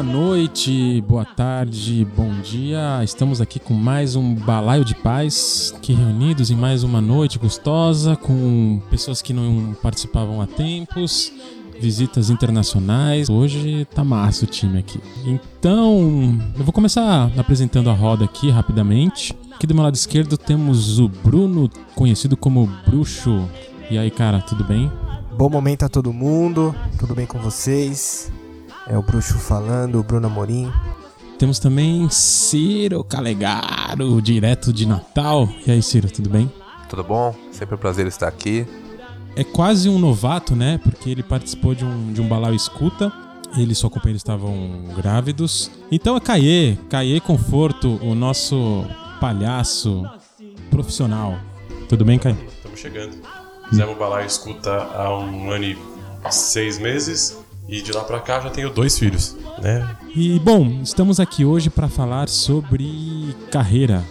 Boa noite, boa tarde, bom dia. Estamos aqui com mais um balaio de paz, que reunidos em mais uma noite gostosa com pessoas que não participavam há tempos, visitas internacionais. Hoje tá massa o time aqui. Então, eu vou começar apresentando a roda aqui rapidamente. Aqui do meu lado esquerdo temos o Bruno, conhecido como Bruxo. E aí, cara, tudo bem? Bom momento a todo mundo, tudo bem com vocês? É o Bruxo falando, o Bruno Amorim. Temos também Ciro Calegaro, direto de Natal. E aí, Ciro, tudo bem? Tudo bom? Sempre um prazer estar aqui. É quase um novato, né? Porque ele participou de um, de um balau escuta. Ele e sua companheira estavam grávidos. Então é Caê, Caê Conforto, o nosso palhaço profissional. Tudo bem, Caê? Estamos chegando. Fizemos o balaio escuta há um ano e seis meses. E de lá pra cá já tenho dois filhos, né? E bom, estamos aqui hoje para falar sobre carreira.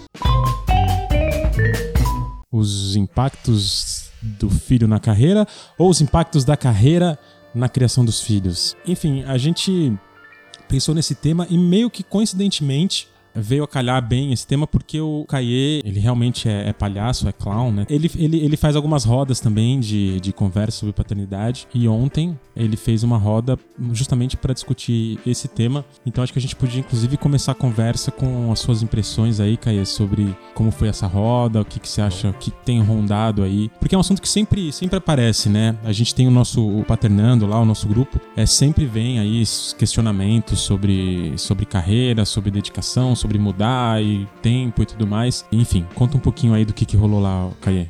Os impactos do filho na carreira ou os impactos da carreira na criação dos filhos. Enfim, a gente pensou nesse tema e meio que coincidentemente veio a calhar bem esse tema porque o Caê, ele realmente é, é, palhaço, é clown, né? Ele, ele, ele faz algumas rodas também de, de conversa sobre paternidade e ontem ele fez uma roda justamente para discutir esse tema. Então acho que a gente podia inclusive começar a conversa com as suas impressões aí, Caê, sobre como foi essa roda, o que, que você acha que tem rondado aí. Porque é um assunto que sempre, sempre aparece, né? A gente tem o nosso o Paternando lá, o nosso grupo, é sempre vem aí questionamentos sobre, sobre carreira, sobre dedicação, sobre mudar e tempo e tudo mais. Enfim, conta um pouquinho aí do que, que rolou lá, Caê.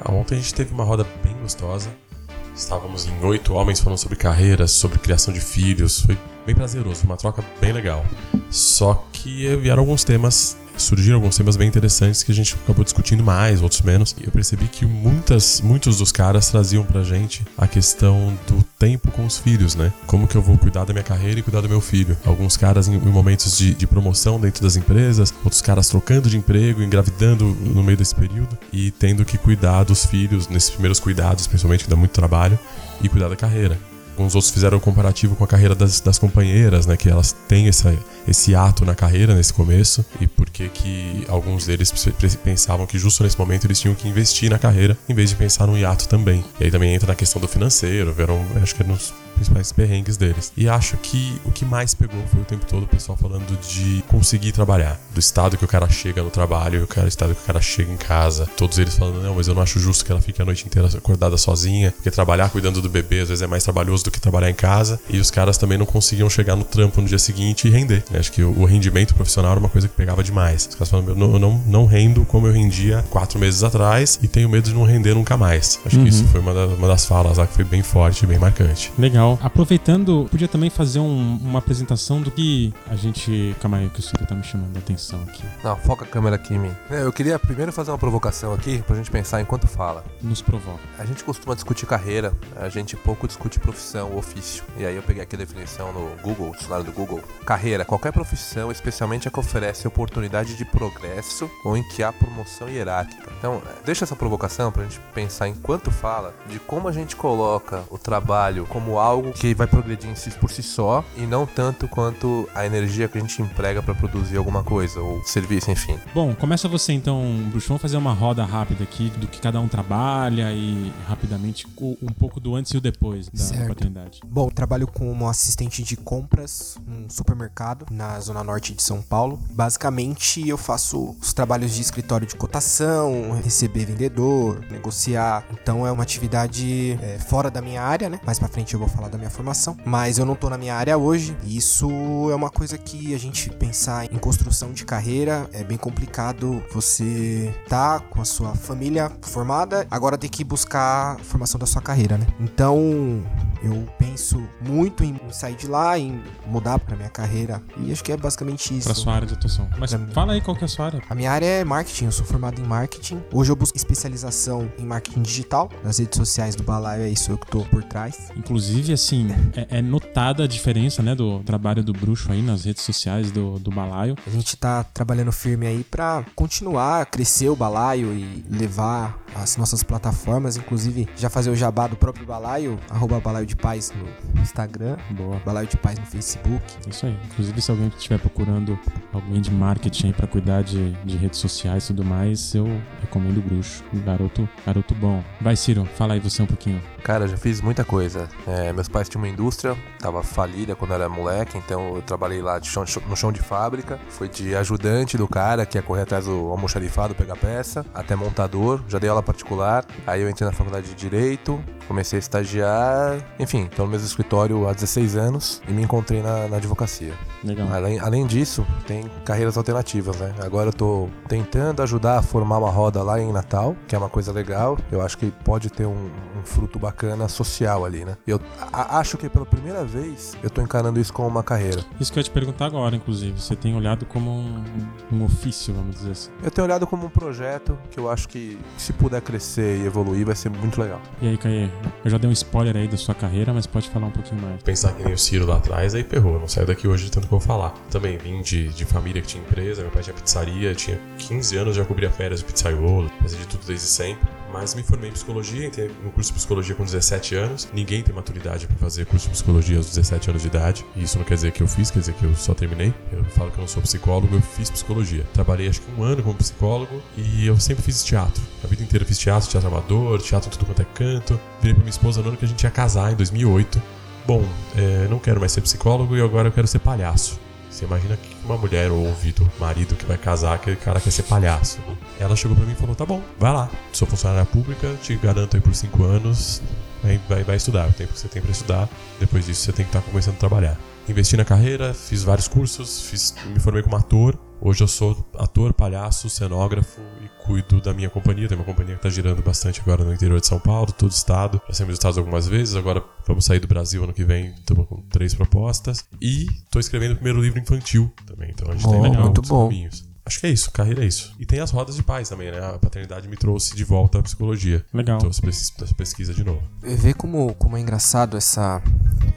Ah, ontem a gente teve uma roda bem gostosa. Estávamos em oito homens falando sobre carreiras, sobre criação de filhos. Foi bem prazeroso, uma troca bem legal. Só que vieram alguns temas surgiram alguns temas bem interessantes que a gente acabou discutindo mais, outros menos. E eu percebi que muitas, muitos dos caras traziam pra gente a questão do tempo com os filhos, né? Como que eu vou cuidar da minha carreira e cuidar do meu filho. Alguns caras em, momentos de, de, promoção dentro das empresas, outros caras trocando de emprego, engravidando no meio desse período e tendo que cuidar dos filhos nesses primeiros cuidados, principalmente que dá muito trabalho, e cuidar da carreira. Alguns outros fizeram um comparativo com a carreira das, das companheiras, né? Que elas têm essa, esse ato na carreira nesse começo e por que que alguns deles pensavam que justo nesse momento eles tinham que investir na carreira em vez de pensar no hiato também. E aí também entra na questão do financeiro, viram, acho que é nos principais perrengues deles. E acho que o que mais pegou foi o tempo todo o pessoal falando de conseguir trabalhar, do estado que o cara chega no trabalho, o estado que o cara chega em casa. Todos eles falando, não, mas eu não acho justo que ela fique a noite inteira acordada sozinha, porque trabalhar cuidando do bebê às vezes é mais trabalhoso do que trabalhar em casa. E os caras também não conseguiam chegar no trampo no dia seguinte e render. Acho que o rendimento profissional era uma coisa que pegava demais. Os caras falam, eu não, eu não, não rendo como eu rendia quatro meses atrás e tenho medo de não render nunca mais. Acho uhum. que isso foi uma, da, uma das falas lá que foi bem forte, bem marcante. Legal. Aproveitando, podia também fazer um, uma apresentação do que a gente. Calma aí, que o Ciro tá me chamando a atenção aqui. Não, foca a câmera aqui em mim. É, eu queria primeiro fazer uma provocação aqui pra gente pensar enquanto fala. Nos provoca. A gente costuma discutir carreira, a gente pouco discute profissão, ofício. E aí eu peguei aqui a definição no Google, o dicionário do Google. Carreira, qualquer profissão, especialmente a que oferece oportunidade de progresso ou em que há promoção hierárquica. Então, deixa essa provocação pra gente pensar enquanto fala de como a gente coloca o trabalho como algo que vai progredir em si por si só e não tanto quanto a energia que a gente emprega para produzir alguma coisa ou serviço, enfim. Bom, começa você então, Bruxo. Vamos fazer uma roda rápida aqui do que cada um trabalha e rapidamente um pouco do antes e o depois da certo. paternidade. Bom, trabalho como assistente de compras num supermercado na zona norte de São Paulo. Basicamente, eu faço os trabalhos de escritório de cotação, receber vendedor, negociar. Então, é uma atividade é, fora da minha área, né? Mais para frente eu vou falar da minha formação. Mas eu não tô na minha área hoje. Isso é uma coisa que a gente pensar em construção de carreira é bem complicado. Você tá com a sua família formada, agora tem que buscar a formação da sua carreira, né? Então, eu penso muito em sair de lá, em mudar para minha carreira. E acho que é basicamente isso. Pra sua área de atuação. Mas fala aí qual que é a sua área. A minha área é marketing, eu sou formado em marketing. Hoje eu busco especialização em marketing digital. Nas redes sociais do Balaio é isso eu que tô por trás. Inclusive, assim, é, é notada a diferença, né, do trabalho do bruxo aí nas redes sociais do, do Balaio. A gente tá trabalhando firme aí para continuar a crescer o Balaio e levar as nossas plataformas, inclusive já fazer o jabá do próprio Balaio, arroba Balaio de Paz no Instagram, Boa. Balaio de Paz no Facebook. Isso aí. Inclusive, se alguém estiver procurando alguém de marketing aí pra cuidar de, de redes sociais e tudo mais, eu recomendo o Bruxo. Garoto, garoto bom. Vai, Ciro, fala aí você um pouquinho. Cara, já fiz muita coisa. É, meus pais tinham uma indústria, tava falida quando eu era moleque, então eu trabalhei lá chão- no chão de fábrica. Fui de ajudante do cara que ia correr atrás do almoxarifado, pegar peça, até montador, já dei aula particular. Aí eu entrei na faculdade de Direito, comecei a estagiar, enfim, tô no mesmo escritório há 16 anos e me encontrei na, na advocacia. Legal. Além, além disso, tem carreiras alternativas, né? Agora eu tô tentando ajudar a formar uma roda lá em Natal, que é uma coisa legal. Eu acho que pode ter um, um fruto bacana social ali, né? Eu a- acho que pela primeira vez eu tô encarando isso como uma carreira. Isso que eu ia te perguntar agora, inclusive. Você tem olhado como um, um ofício, vamos dizer assim. Eu tenho olhado como um projeto que eu acho que se puder crescer e evoluir vai ser muito legal. E aí, Caê? Eu já dei um spoiler aí da sua carreira, mas pode falar um pouquinho mais. Pensar que nem o Ciro lá atrás, aí ferrou. Eu não saio daqui hoje de tanto que eu vou falar. Também vim de, de família que tinha empresa, meu pai tinha pizzaria, tinha 15 anos, já cobria férias do pizzaiolo, fazia de tudo desde sempre. Mas me formei em psicologia, entrei no curso de psicologia com 17 anos. Ninguém tem maturidade pra fazer curso de psicologia aos 17 anos de idade. E isso não quer dizer que eu fiz, quer dizer que eu só terminei. Eu falo que eu não sou psicólogo, eu fiz psicologia. Trabalhei acho que um ano como psicólogo e eu sempre fiz teatro. A vida inteira fiz teatro, teatro amador, teatro tudo quanto é canto. Virei pra minha esposa no ano que a gente ia casar, em 2008. Bom, é, não quero mais ser psicólogo e agora eu quero ser palhaço. Você imagina que uma mulher ouve do marido que vai casar, aquele cara quer ser palhaço. Ela chegou pra mim e falou: tá bom, vai lá. Sou funcionária pública, te garanto aí por cinco anos. Vai, vai, vai estudar, o tempo que você tem pra estudar. Depois disso você tem que estar começando a trabalhar. Investi na carreira, fiz vários cursos, fiz, me formei como ator. Hoje eu sou ator, palhaço, cenógrafo e cuido da minha companhia. Tem uma companhia que tá girando bastante agora no interior de São Paulo, todo o estado. Já saímos dos estados algumas vezes, agora vamos sair do Brasil ano que vem, estamos com três propostas. E tô escrevendo o primeiro livro infantil também, então a gente Bom, tem legal, muito bom. caminhos. Acho que é isso, carreira é isso. E tem as rodas de paz também, né? A paternidade me trouxe de volta à psicologia. Legal. Trouxe pesquisa, essa pesquisa de novo. Vê como, como é engraçado essa,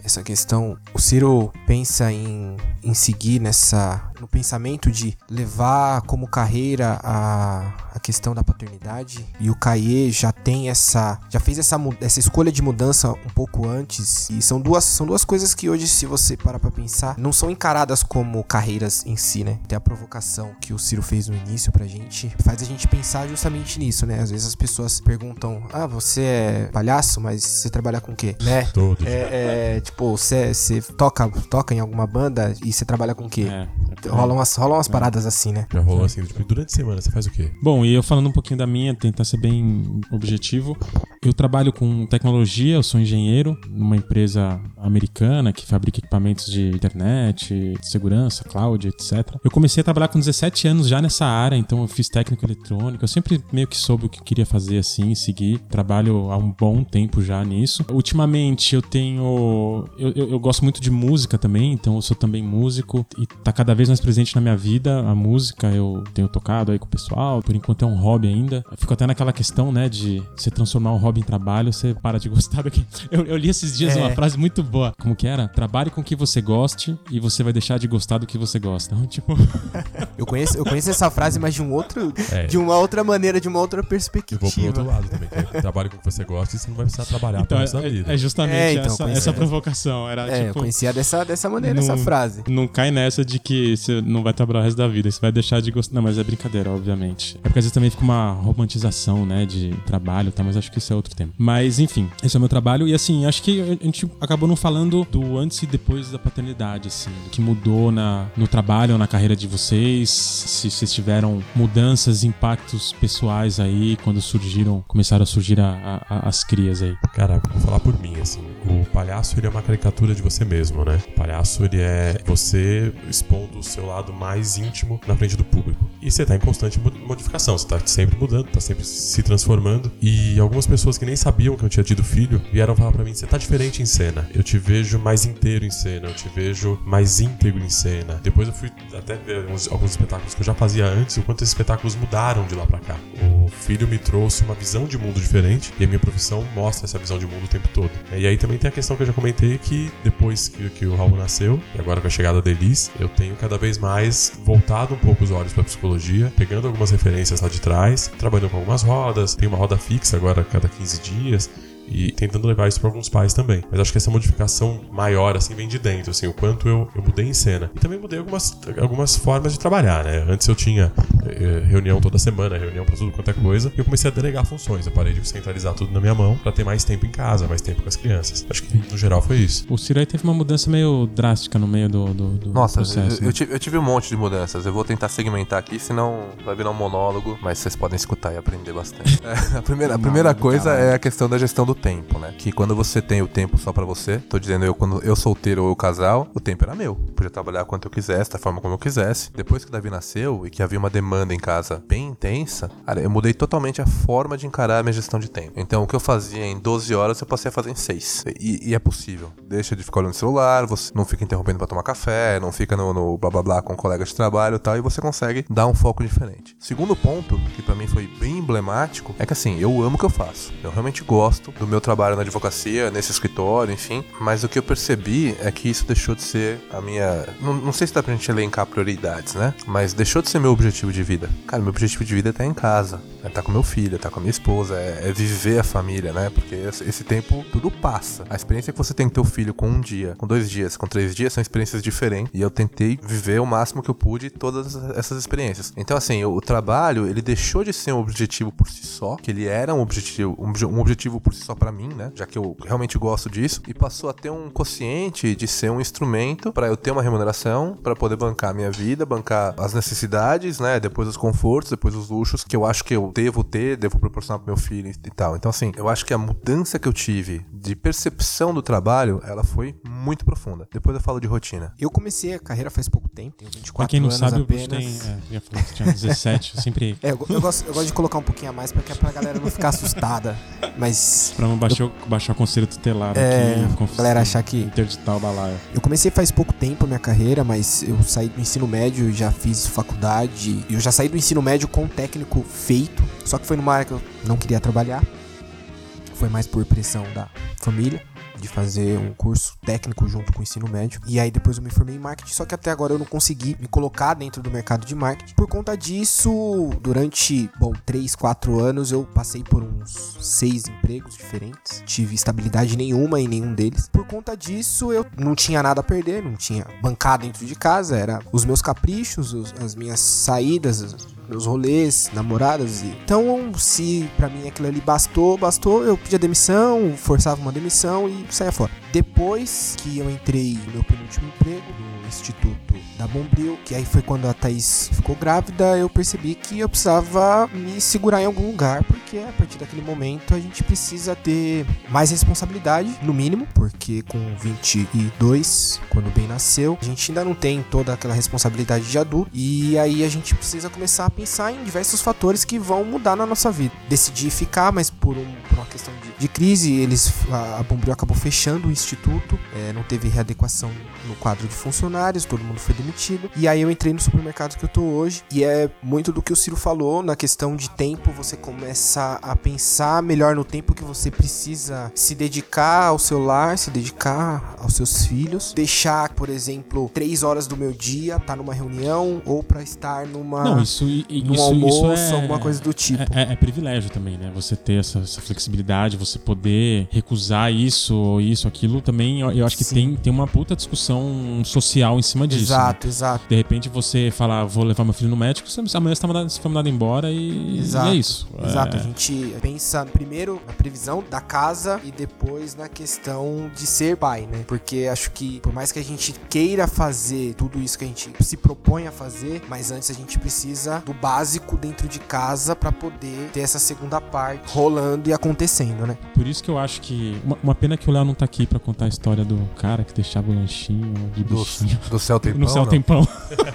essa questão. O Ciro pensa em, em seguir nessa. no pensamento de levar como carreira a, a questão da paternidade. E o Caê já tem essa. já fez essa, essa escolha de mudança um pouco antes. E são duas, são duas coisas que hoje, se você parar pra pensar, não são encaradas como carreiras em si, né? Tem a provocação que o Ciro fez no início pra gente, faz a gente pensar justamente nisso, né? Às vezes as pessoas perguntam: Ah, você é palhaço, mas você trabalha com o quê? Né? Todos. É, é, tipo, você, você toca, toca em alguma banda e você trabalha com o quê? É. Rolam umas, rolam umas paradas assim, né? Já rolou assim, tipo, durante a semana você faz o quê? Bom, e eu falando um pouquinho da minha, tentar ser bem objetivo. Eu trabalho com tecnologia, eu sou engenheiro numa empresa americana que fabrica equipamentos de internet, de segurança, cloud, etc. Eu comecei a trabalhar com 17 anos já nessa área, então eu fiz técnico eletrônico. Eu sempre meio que soube o que eu queria fazer assim, seguir. Trabalho há um bom tempo já nisso. Ultimamente eu tenho. Eu, eu, eu gosto muito de música também, então eu sou também músico e tá cada vez mais presente na minha vida a música. Eu tenho tocado aí com o pessoal, por enquanto é um hobby ainda. Eu fico até naquela questão, né, de você transformar um hobby em trabalho, você para de gostar do que. Eu, eu li esses dias É. uma frase muito boa. Como que era? Trabalhe com o que você goste e você vai deixar de gostar do que você gosta. Então, tipo, Eu conheço, eu conheço essa frase, mas de um outro. É. De uma outra maneira, de uma outra Eu vou pro outro perspectiva. lado também. que é Trabalho com o que você gosta e você não vai precisar trabalhar então é, vida. é justamente É, então, essa, essa provocação. Era É, eu tipo. conhecia dessa, dessa maneira essa Não- frase. Não cai nessa de que você não vai trabalhar o resto da vida, você vai deixar de gostar. Não, mas é brincadeira, obviamente. É porque às vezes também fica uma romantização, né, de trabalho, tá? Mas acho que isso é outro tema. Mas enfim, esse é o meu trabalho. E assim, acho que a gente acabou não falando do antes e depois da paternidade, assim, do que mudou na, no trabalho ou na carreira de vocês, se vocês tiveram mudanças, impactos pessoais aí quando surgiram, começaram a surgir a- a- a- as crias aí. Cara, vou falar por mim, assim. O palhaço, ele é uma caricatura de você mesmo, né? O palhaço, ele é você expondo o seu lado mais íntimo na frente do público. E você tá em constante mo- modificação, você tá sempre mudando, tá sempre se transformando. E algumas pessoas que nem sabiam que eu tinha tido filho vieram falar pra mim: você tá diferente em cena. Eu te vejo mais inteiro em cena, eu te vejo mais íntegro em cena. Depois eu fui até ver uns- alguns espetáculos que eu já fazia antes, e o quanto esses espetáculos mudaram de lá pra cá. O filho me trouxe uma visão de mundo diferente e a minha profissão mostra essa visão de mundo o tempo todo. E aí também tem a questão que eu já comentei que depois que, que o Raul nasceu e agora com a chegada da eu tenho cada vez mais voltado um pouco os olhos para psicologia, pegando algumas referências lá de trás, trabalhando com algumas rodas, tem uma roda fixa agora a cada 15 dias e tentando levar isso para alguns pais também. Mas acho que essa modificação maior, assim, vem de dentro, assim, o quanto eu, eu mudei em cena. E também mudei algumas, algumas formas de trabalhar, né? Antes eu tinha reunião toda semana, reunião para tudo quanto é coisa, e eu comecei a delegar funções. Eu parei de centralizar tudo na minha mão para ter mais tempo em casa, mais tempo com as crianças. Acho que no geral foi isso. O Ciro aí teve uma mudança meio drástica no meio do, do, do Nossa, processo. eu, né? eu tive, eu tive um monte de mudanças. Eu vou tentar segmentar aqui, senão vai virar um monólogo, mas vocês podem escutar e aprender bastante. É, a primeira, a primeira do coisa caralho. é a questão da gestão do tempo, né? Que quando você tem o tempo só pra você, tô dizendo eu quando eu solteiro ou eu casal, o tempo era meu. Podia trabalhar quanto eu quisesse, da forma como eu quisesse. Depois que o Davi nasceu e que havia uma demanda em casa bem intensa, cara, eu mudei totalmente a forma de encarar a minha gestão de tempo. Então, o que eu fazia em 12 horas, eu passei a fazer em 6. E, e é possível. Deixa de ficar olhando o celular, você não fica interrompendo pra tomar café, não fica no, no blá blá blá com colegas de trabalho e tal, e você consegue dar um foco diferente. Segundo ponto, que pra mim foi bem emblemático, é que assim, eu amo o que eu faço. Eu realmente gosto do meu trabalho na advocacia, nesse escritório, enfim. Mas o que eu percebi é que isso deixou de ser a minha. Não, não sei se dá pra gente elencar prioridades, né? Mas deixou de ser meu objetivo de vida. Cara, meu objetivo de vida é estar em casa, é estar com meu filho, é estar com a minha esposa, é, é viver a família, né? Porque esse, tempo tudo passa. A experiência que você tem com teu filho com um dia, com dois dias, com três dias são experiências diferentes. E eu tentei viver o máximo que eu pude todas essas experiências. Então, assim, o, o trabalho, ele deixou de ser um objetivo por si só, que ele era um objetivo, um, um objetivo por si só pra mim, né? Já que eu realmente gosto disso, e passou a ter um consciente de ser um instrumento pra eu ter uma remuneração, pra poder bancar a minha vida, bancar as necessidades, né? Depois os confortos, depois os luxos que eu acho que eu devo ter, devo proporcionar pro meu filho e tal. Então, assim, eu acho que a mudança que eu tive de percepção do trabalho, ela foi muito profunda. Depois eu falo de rotina. Eu comecei a carreira faz pouco tempo, tenho 24 Pra quem não anos sabe, apenas. Tem. É, eu ia falar que tinha 17, eu sempre. É, eu, eu gosto, eu gosto de colocar um pouquinho a mais pra, que, pra galera não ficar assustada. Mas Pra não baixar, o- baixar o conselho tutelar É, aqui. galera achar que- Interditar o balaio. eu comecei faz pouco tempo a minha carreira, mas eu saí do ensino médio, já fiz faculdade. Eu já saí do ensino médio com um técnico feito, só que foi numa área que eu não queria trabalhar. Foi mais por pressão da família. De fazer um curso técnico junto com o ensino médio. E aí depois eu me formei em marketing, só que até agora eu não consegui me colocar dentro do mercado de marketing. Por conta disso, durante, bom, 3, 4 anos eu passei por uns seis empregos diferentes. Tive estabilidade nenhuma em nenhum deles. Por conta disso, eu não tinha nada a perder, não tinha bancada dentro de casa, era os meus caprichos, os- as minhas saídas, meus rolês, namoradas. E... Então, se pra mim aquilo ali bastou, bastou, eu pedia demissão, forçava uma demissão e saia fora. Depois que eu entrei no meu penúltimo emprego, Instituto da Bombril, que aí foi quando a Thaís ficou grávida, eu percebi que eu precisava me segurar em algum lugar, porque a partir daquele momento a gente precisa ter mais responsabilidade, no mínimo, porque com 22, quando o Ben nasceu, a gente ainda não tem toda aquela responsabilidade de adulto, e aí a gente precisa começar a pensar em diversos fatores que vão mudar na nossa vida. Decidi ficar, mas por, um- por uma questão de, de crise, eles a, a Bombril acabou fechando o instituto, é, não teve readequação no quadro de funcionários, todo mundo foi demitido. E aí eu entrei no supermercado que eu tô hoje, e é muito do que o Ciro falou, na questão de tempo, você começa a pensar melhor no tempo que você precisa se dedicar ao seu lar, se dedicar aos seus filhos, deixar, por exemplo, três horas do meu dia, tá numa reunião, ou pra estar numa Não, isso, num isso, almoço, isso é, alguma coisa do tipo. É, é- é privilégio também, né? Você ter essa, essa flexibilidade, você poder recusar isso ou isso, aquilo também. Eu, eu acho que Sim. tem, tem uma puta discussão social em cima disso. né? Exato, exato. De repente você fala, vou levar meu filho no médico, você, amanhã você, tá mandado, você foi mandado embora e, Exato, e é isso. Exato, É, a gente pensa primeiro na previsão da casa e depois na questão de ser pai, né? Porque acho que por mais que a gente queira fazer tudo isso que a gente se propõe a fazer, mas antes a gente precisa do básico dentro de casa pra poder ter essa segunda parte rolando e acontecendo, né? por isso que eu acho que. Uma, uma pena que o Léo não tá aqui pra contar a história do cara que deixava o lanchinho de Do, bichinho. do céu tem no pão, céu não? tem pão.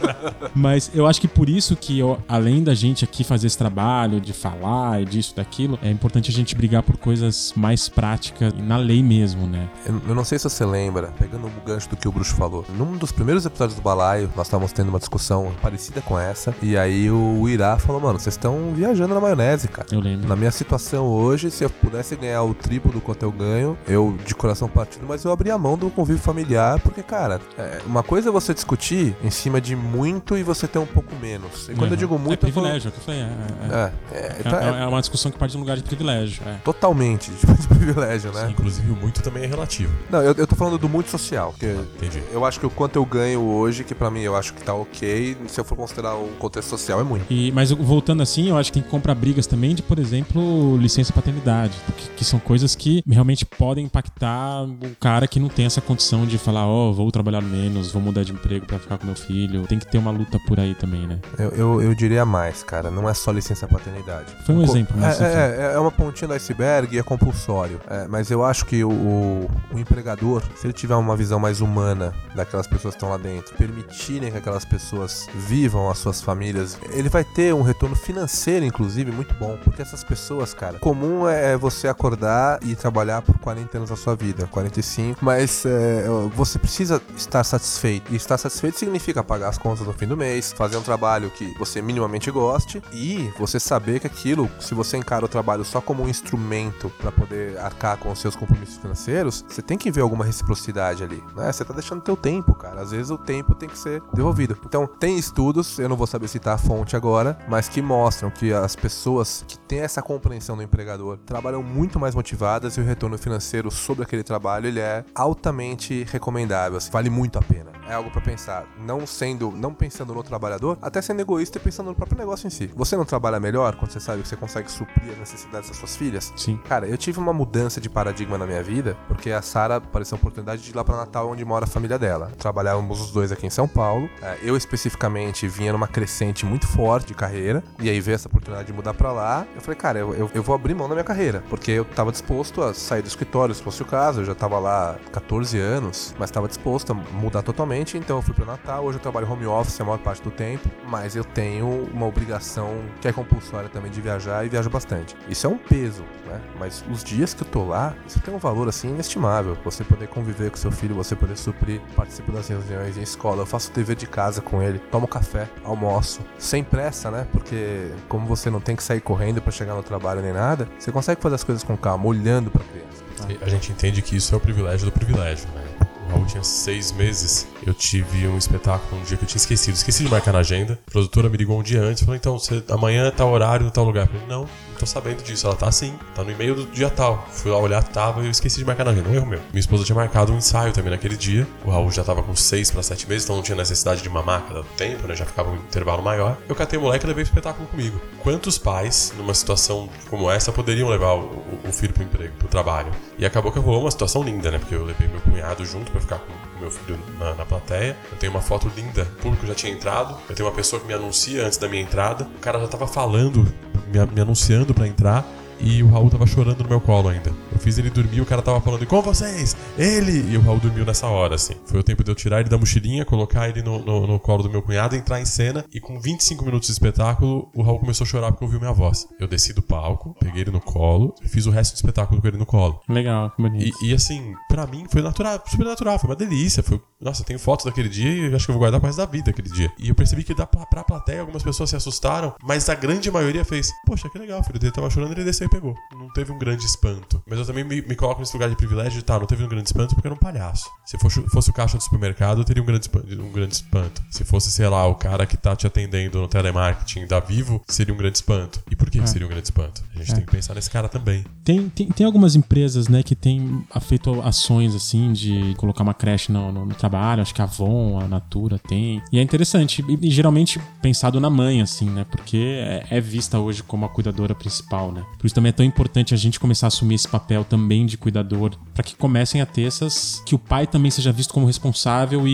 Mas eu acho que por isso que, eu, além da gente aqui fazer esse trabalho de falar e disso, daquilo, é importante a gente brigar por coisas mais práticas e na lei mesmo, né? Eu, eu não sei se você lembra, pegando o gancho do que o Bruxo falou. Num dos primeiros episódios do Balaio, nós estávamos tendo uma discussão parecida com essa. E aí o Irá falou, mano, vocês estão viajando na maionese, cara. Eu lembro. Na minha situação hoje, se eu pudesse ganhar o triplo do quanto eu ganho, eu de coração partido, mas eu abri a mão do convívio familiar, porque, cara, é, uma coisa é você discutir em cima de muito e você ter um pouco menos. E quando eu Uhum. digo muito, É eu falo- privilégio, é o que eu falei. É, é- É, é, é- então é é uma discussão que parte de um lugar de privilégio. É. totalmente de de privilégio, né? Inclusive, o muito também é relativo. Não, eu, eu tô falando do muito social, porque Entendi. eu acho que o quanto eu ganho hoje, que pra mim eu acho que tá ok, se eu for considerar o contexto social, é muito. E, mas eu- voltando assim, eu acho que tem que comprar brigas também de, por exemplo, licença paternidade, que, que são coisas que realmente podem impactar o cara que não tem essa condição de falar, ó, vou trabalhar menos, vou mudar de emprego pra ficar com meu filho. Tem que ter uma luta por aí também, né? Eu, eu, eu diria mais, cara, não é só licença paternidade. Foi um Co- exemplo, É, mas é, é, é uma pontinha do iceberg e é compulsório. É, mas eu acho que o, o, o empregador, se ele tiver uma visão mais humana daquelas pessoas que estão lá dentro, permitirem que aquelas pessoas vivam as suas famílias, ele vai ter um retorno financeiro, inclusive, muito bom. Porque essas pessoas, cara, comum é você acordar e trabalhar por 40 anos da sua vida, 45, mas é, você precisa estar satisfeito. E estar satisfeito significa pagar as contas no fim do mês, fazer um trabalho que você minimamente goste e você saber que aquilo, se você encara o trabalho só como um instrumento para poder arcar com os seus compromissos financeiros, você tem que ver alguma reciprocidade ali, né? Você tá deixando teu tempo, cara. Às vezes o tempo tem que ser devolvido. Então, tem estudos, eu não vou saber citar a fonte agora, mas que mostram que as pessoas que têm essa compreensão do empregador trabalham muito mais motivadas e o retorno financeiro sobre aquele trabalho ele é altamente recomendável, assim, vale muito a pena. É algo para pensar, não sendo, não pensando no trabalhador, até sendo egoísta e pensando no próprio negócio em si. Você não trabalha melhor quando você sabe que você consegue suprir as necessidades das suas filhas? Sim. Cara, eu tive uma mudança de paradigma na minha vida, porque a Sara apareceu a oportunidade de ir lá pra Natal, onde mora a família dela. Trabalhávamos os dois aqui em São Paulo. É, Eu especificamente vinha numa crescente muito forte de carreira, e aí veio essa oportunidade de mudar pra lá. Eu falei, cara, eu, eu, eu vou abrir mão da minha carreira, porque eu tava disposto a sair do escritório, se fosse o caso. Eu já tava lá 14 anos, mas tava disposto a mudar totalmente. Então eu fui pro Natal. Hoje eu trabalho home office a maior parte do tempo, mas eu tenho uma obrigação que é compulsória também de viajar e viajo bastante. Isso é um peso, né? Mas os dias que eu tô lá, isso tem um valor assim inestimável. Você poder conviver com seu filho, você poder suprir, participo das reuniões em escola, eu faço TV de casa com ele, tomo café, almoço, sem pressa, né? Porque como você não tem que sair correndo pra chegar no trabalho nem nada, você consegue fazer as coisas com calma, olhando pra criança. A gente entende que isso é o privilégio do privilégio, né? O Raul tinha seis meses. Eu tive um espetáculo um dia que eu tinha esquecido. Esqueci de marcar na agenda. A produtora me ligou um dia antes. Falou, então, você, amanhã tá horário no tal lugar. Eu falei, não tô sabendo disso. Ela tá assim, tá no e-mail do dia tal. Fui lá olhar, tava e eu esqueci de marcar na agenda. Um erro meu. Minha esposa tinha marcado um ensaio também naquele dia. O Raul já tava com seis pra sete meses, então não tinha necessidade de mamar cada tempo, né? Já ficava um intervalo maior. Eu catei o moleque e levei o espetáculo comigo. Quantos pais, numa situação como essa, poderiam levar o, o- o filho pro emprego, pro trabalho? E acabou que rolou uma situação linda, né? Porque eu levei meu cunhado junto pra ficar com o meu filho na, na plateia. Eu tenho uma foto linda, o público já tinha entrado. Eu tenho uma pessoa que me anuncia antes da minha entrada. O cara já tava falando, me, anunciando pra entrar. E o Raul tava chorando no meu colo ainda. Eu fiz ele dormir, o cara tava falando, e com vocês? Ele! E o Raul dormiu nessa hora, assim. Foi o tempo de eu tirar ele da mochilinha, colocar ele no, no, no colo do meu cunhado, entrar em cena. E com 25 minutos de espetáculo, o Raul começou a chorar porque ouviu minha voz. Eu desci do palco, peguei ele no colo e fiz o resto do espetáculo com ele no colo. Legal, que bonito. E, e, assim, pra mim foi natural, super natural, foi uma delícia. Foi, nossa, eu tenho fotos daquele dia e acho que eu vou guardar pro resto da vida aquele dia. E eu percebi que dá pra, pra plateia, algumas pessoas se assustaram, mas a grande maioria fez, poxa, que legal, o filho dele tava chorando, ele desceu e pegou. Não teve um grande espanto. Mas eu também me, me coloco nesse lugar de privilégio de, tá, não teve um grande espanto porque era um palhaço. Se fosse, fosse o caixa do supermercado, eu teria um grande, espanto, um grande espanto. Se fosse, sei lá, o cara que tá te atendendo no telemarketing da Vivo, seria um grande espanto. E por que, que seria um grande espanto? A gente tem que pensar nesse cara também. Tem, tem, tem algumas empresas, né, que tem feito ações, assim, de colocar uma creche no, no- no trabalho. Acho que a Avon, a Natura tem. E é interessante. E, e geralmente pensado na mãe, assim, né? Porque é, é vista hoje como a cuidadora principal, né? Por isso também é tão importante a gente começar a assumir esse papel também de cuidador. para que comecem a ter essas... Que o pai também seja visto como responsável e,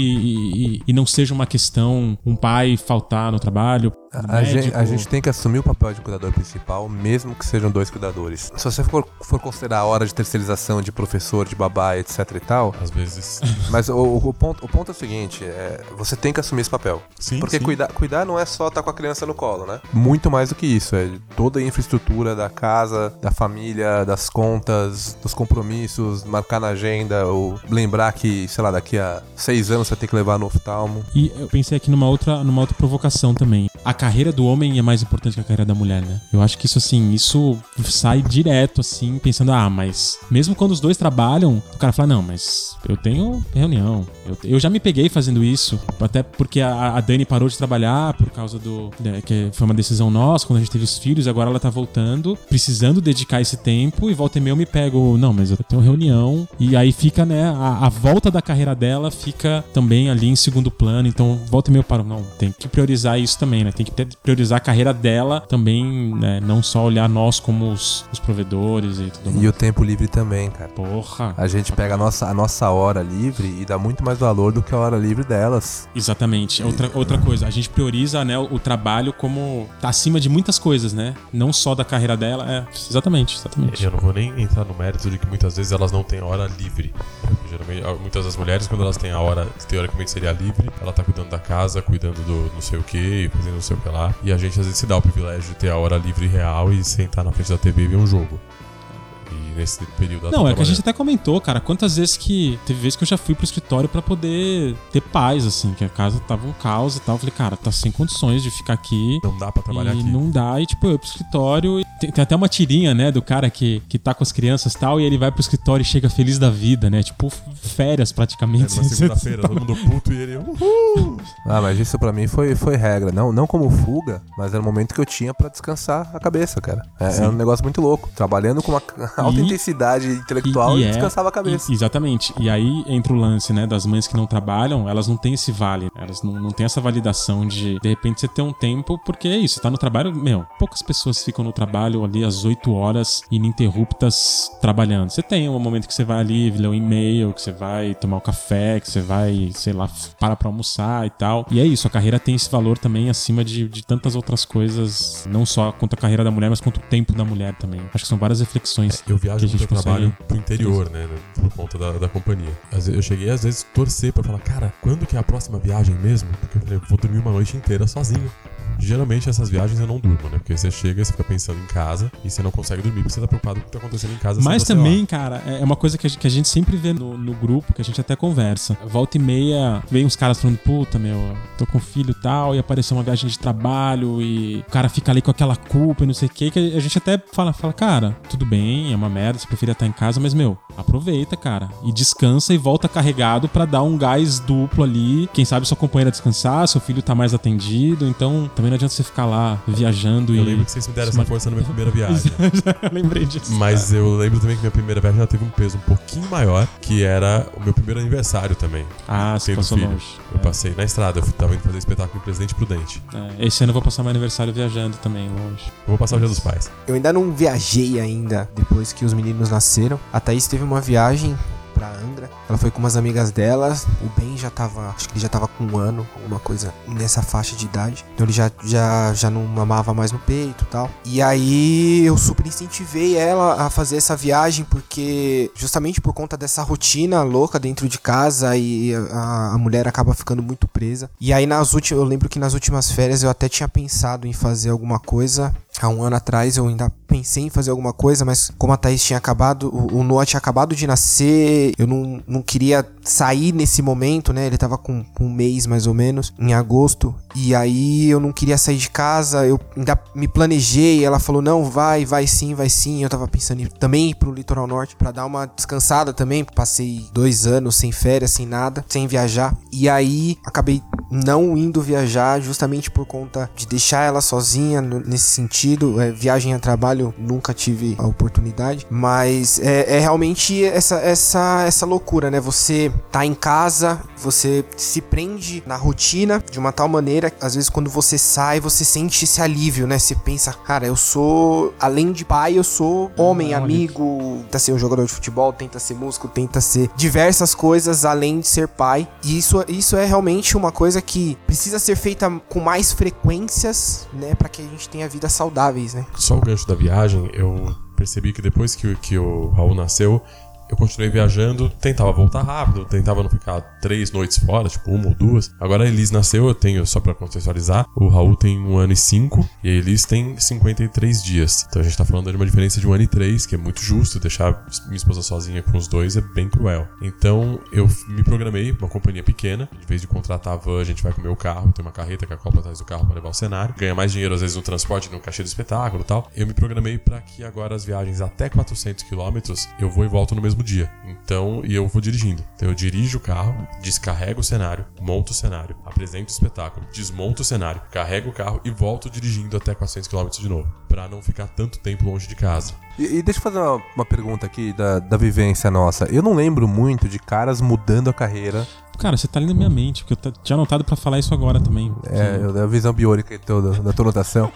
e, e- não seja uma questão um pai faltar no trabalho. A gente, a gente tem que assumir o papel de cuidador principal, mesmo que sejam dois cuidadores. Se você for, for considerar a hora de terceirização de professor, de babá, etc e tal, Às vezes. mas o, o ponto, o ponto é o seguinte, é, você tem que assumir esse papel. Sim, Porque sim. cuidar, cuidar não é só estar com a criança no colo, né? Muito mais do que isso, é toda a infraestrutura da casa, da família, das contas, dos compromissos, marcar na agenda, ou lembrar que, sei lá, daqui a seis anos você ter que levar no oftalmo. E eu pensei aqui numa outra, numa outra provocação também. A carreira do homem é mais importante que a carreira da mulher, né? Eu acho que isso, assim, isso sai direto, assim, pensando, ah, mas mesmo quando os dois trabalham, o cara fala, não, mas eu tenho reunião. Eu, eu já me peguei fazendo isso, até porque a, a Dani parou de trabalhar por causa do. né, que foi uma decisão nossa, quando a gente teve os filhos, agora ela tá voltando, precisando dedicar esse tempo, e volta e meia eu me pego, não, mas eu tenho reunião, e aí fica, né, a, a volta da carreira dela fica também ali em segundo plano, então volta e meia eu paro, não, tem que priorizar isso também, né, tem que ter- priorizar a carreira dela também, né, não só olhar nós como os, os provedores e tudo mais. E o tempo livre também, cara. Porra. A gente pega a nossa, a nossa hora livre e dá muito mais valor do que a hora livre delas. Exatamente. Outra, outra coisa, a gente prioriza né, o, o trabalho como tá acima de muitas coisas, né? Não só da carreira dela. É, exatamente, exatamente. Eu não vou nem entrar no mérito de que muitas vezes elas não têm hora livre. Geralmente, ah, muitas das mulheres, quando elas têm a hora que teoricamente seria livre, ela tá cuidando da casa, cuidando do não sei o que, fazendo não sei E a gente às vezes se dá o privilégio de ter a hora livre real e sentar na frente da TV e ver um jogo. E nesse período Não, é que a gente até comentou, cara, quantas vezes que. Teve vezes que eu já fui pro escritório pra poder ter paz, assim, que a casa tava um caos e tal. Eu falei, cara, tá sem condições de ficar aqui. Não dá pra trabalhar e aqui. não dá, e tipo, eu ia pro escritório. e Tem, tem até uma tirinha, né, do cara que, que tá com as crianças e tal, e ele vai pro escritório e chega feliz da vida, né? Tipo, férias É, praticamente. numa segunda-feira, todo mundo puto e ele. Uhul! Ah, mas isso pra mim foi, foi regra. Não, não como fuga, mas era o momento que eu tinha pra descansar a cabeça, cara. É, era um negócio muito louco. Trabalhando com uma alta E- intensidade intelectual e, é- descansava a cabeça. e- exatamente. E aí entra o lance, né, das mães que não trabalham, elas não têm esse vale. Elas não, não têm essa validação de, de repente, você ter um tempo, porque é isso, você tá no trabalho, meu, poucas pessoas ficam no trabalho ali às 8 horas ininterruptas trabalhando. Você tem um momento que você vai ali, ler um e-mail, que você vai tomar um café, que você vai, sei lá, para pra almoçar e tal. E é isso, a carreira tem esse valor também acima de, de tantas outras coisas, não só quanto a carreira da mulher, mas quanto o tempo da mulher também. Acho que são várias reflexões. Eu viajo muito trabalho pro interior, né? Por conta da, da companhia. Eu cheguei às vezes torcer pra falar, cara, quando que é a próxima viagem mesmo? Porque eu falei, eu vou dormir uma noite inteira sozinho. Geralmente essas viagens eu não durmo, né? Porque você chega, você fica pensando em casa e você não consegue dormir porque você tá preocupado com o que tá acontecendo em casa. Mas lá. também, cara, é uma coisa que a gente, que a gente sempre vê no, no grupo, que a gente até conversa. Volta e meia, vem uns caras falando, puta, meu, tô com filho e tal, e apareceu uma viagem de trabalho, e o cara fica ali com aquela culpa e não sei o que, que a gente até fala, fala, cara, tudo bem, é uma merda, você preferia estar em casa, mas, meu, aproveita, cara, e descansa e volta carregado pra dar um gás duplo ali. Quem sabe sua companheira descansar, seu filho tá mais atendido, então também não adianta você ficar lá viajando Eu e. lembro que vocês me deram essa força na minha primeira viagem. Eu lembrei disso. Mas eu lembro também que minha primeira viagem ela teve um peso um pouquinho maior, que era o meu primeiro aniversário também. Ah, você passou filho. longe. Eu passei na estrada, eu fui- tava indo fazer espetáculo em Presidente Prudente. É, esse ano eu vou passar meu aniversário viajando também, longe. Eu vou passar o dia dos pais. Eu ainda não viajei ainda depois que os meninos nasceram. A Thaís teve uma viagem pra Angra. Ela foi com umas amigas delas. O Ben já tava, acho que ele já tava com um ano, alguma coisa nessa faixa de idade. Então ele já, já, já não mamava mais no peito e tal. E aí eu super incentivei ela a fazer essa viagem porque justamente por conta dessa rotina louca dentro de casa e a, a mulher acaba ficando muito presa. E aí nas últimas, eu lembro que nas últimas férias eu até tinha pensado em fazer alguma coisa Há um ano atrás eu ainda pensei em fazer alguma coisa, mas como a Thaís tinha acabado, o, o Noah tinha acabado de nascer, eu não, não queria sair nesse momento, né? Ele tava com um mês mais ou menos, em agosto, e aí eu não queria sair de casa, eu ainda me planejei, ela falou, não, vai, vai sim, vai sim. Eu tava pensando em também ir pro litoral norte pra dar uma descansada também, passei dois anos sem férias, sem nada, sem viajar, e aí acabei não indo viajar justamente por conta de deixar ela sozinha nesse sentido, é, viagem a trabalho nunca tive a oportunidade, mas é, é realmente essa, essa, essa loucura, né? Você tá em casa, você se prende na rotina de uma tal maneira, às vezes quando você sai, você sente esse alívio, né? Você pensa, cara, eu sou, além de pai, eu sou homem, Olha. amigo, tenta ser um jogador de futebol, tenta ser músico, tenta ser diversas coisas além de ser pai. E isso, isso é realmente uma coisa que precisa ser feita com mais frequências, né? Pra que a gente tenha vidas saudáveis, né? Só o gancho da viagem, eu percebi que depois que, que o Raul nasceu, eu continuei viajando, tentava voltar rápido, tentava não ficar três noites fora, tipo uma ou duas. Agora a Elis nasceu, eu tenho, só pra contextualizar, o Raul tem um ano e cinco e a Elis tem 53 dias. Então a gente tá falando de uma diferença de um ano e três, que é muito justo, deixar minha esposa sozinha com os dois é bem cruel. Então eu me programei, uma companhia pequena, em vez de contratar a van, a gente vai com o meu carro, tem uma carreta que acopla atrás do carro pra levar o cenário, ganha mais dinheiro às vezes no transporte, no cachê do espetáculo e tal. Eu me programei pra que agora as viagens até 400 quilômetros eu vou e volto no mesmo dia. Então, e eu vou dirigindo. Então eu dirijo o carro, descarrego o cenário, monto o cenário, apresento o espetáculo, desmonto o cenário, carrego o carro e volto dirigindo até 400 quilômetros de novo, Pra não ficar tanto tempo longe de casa. E, e deixa eu fazer uma, uma pergunta aqui da, da vivência nossa. Eu não lembro muito de caras mudando a carreira. Cara, você tá lendo minha mente, porque eu t- tinha anotado pra falar isso agora também. É, eu- a visão biônica toda, da tua notação.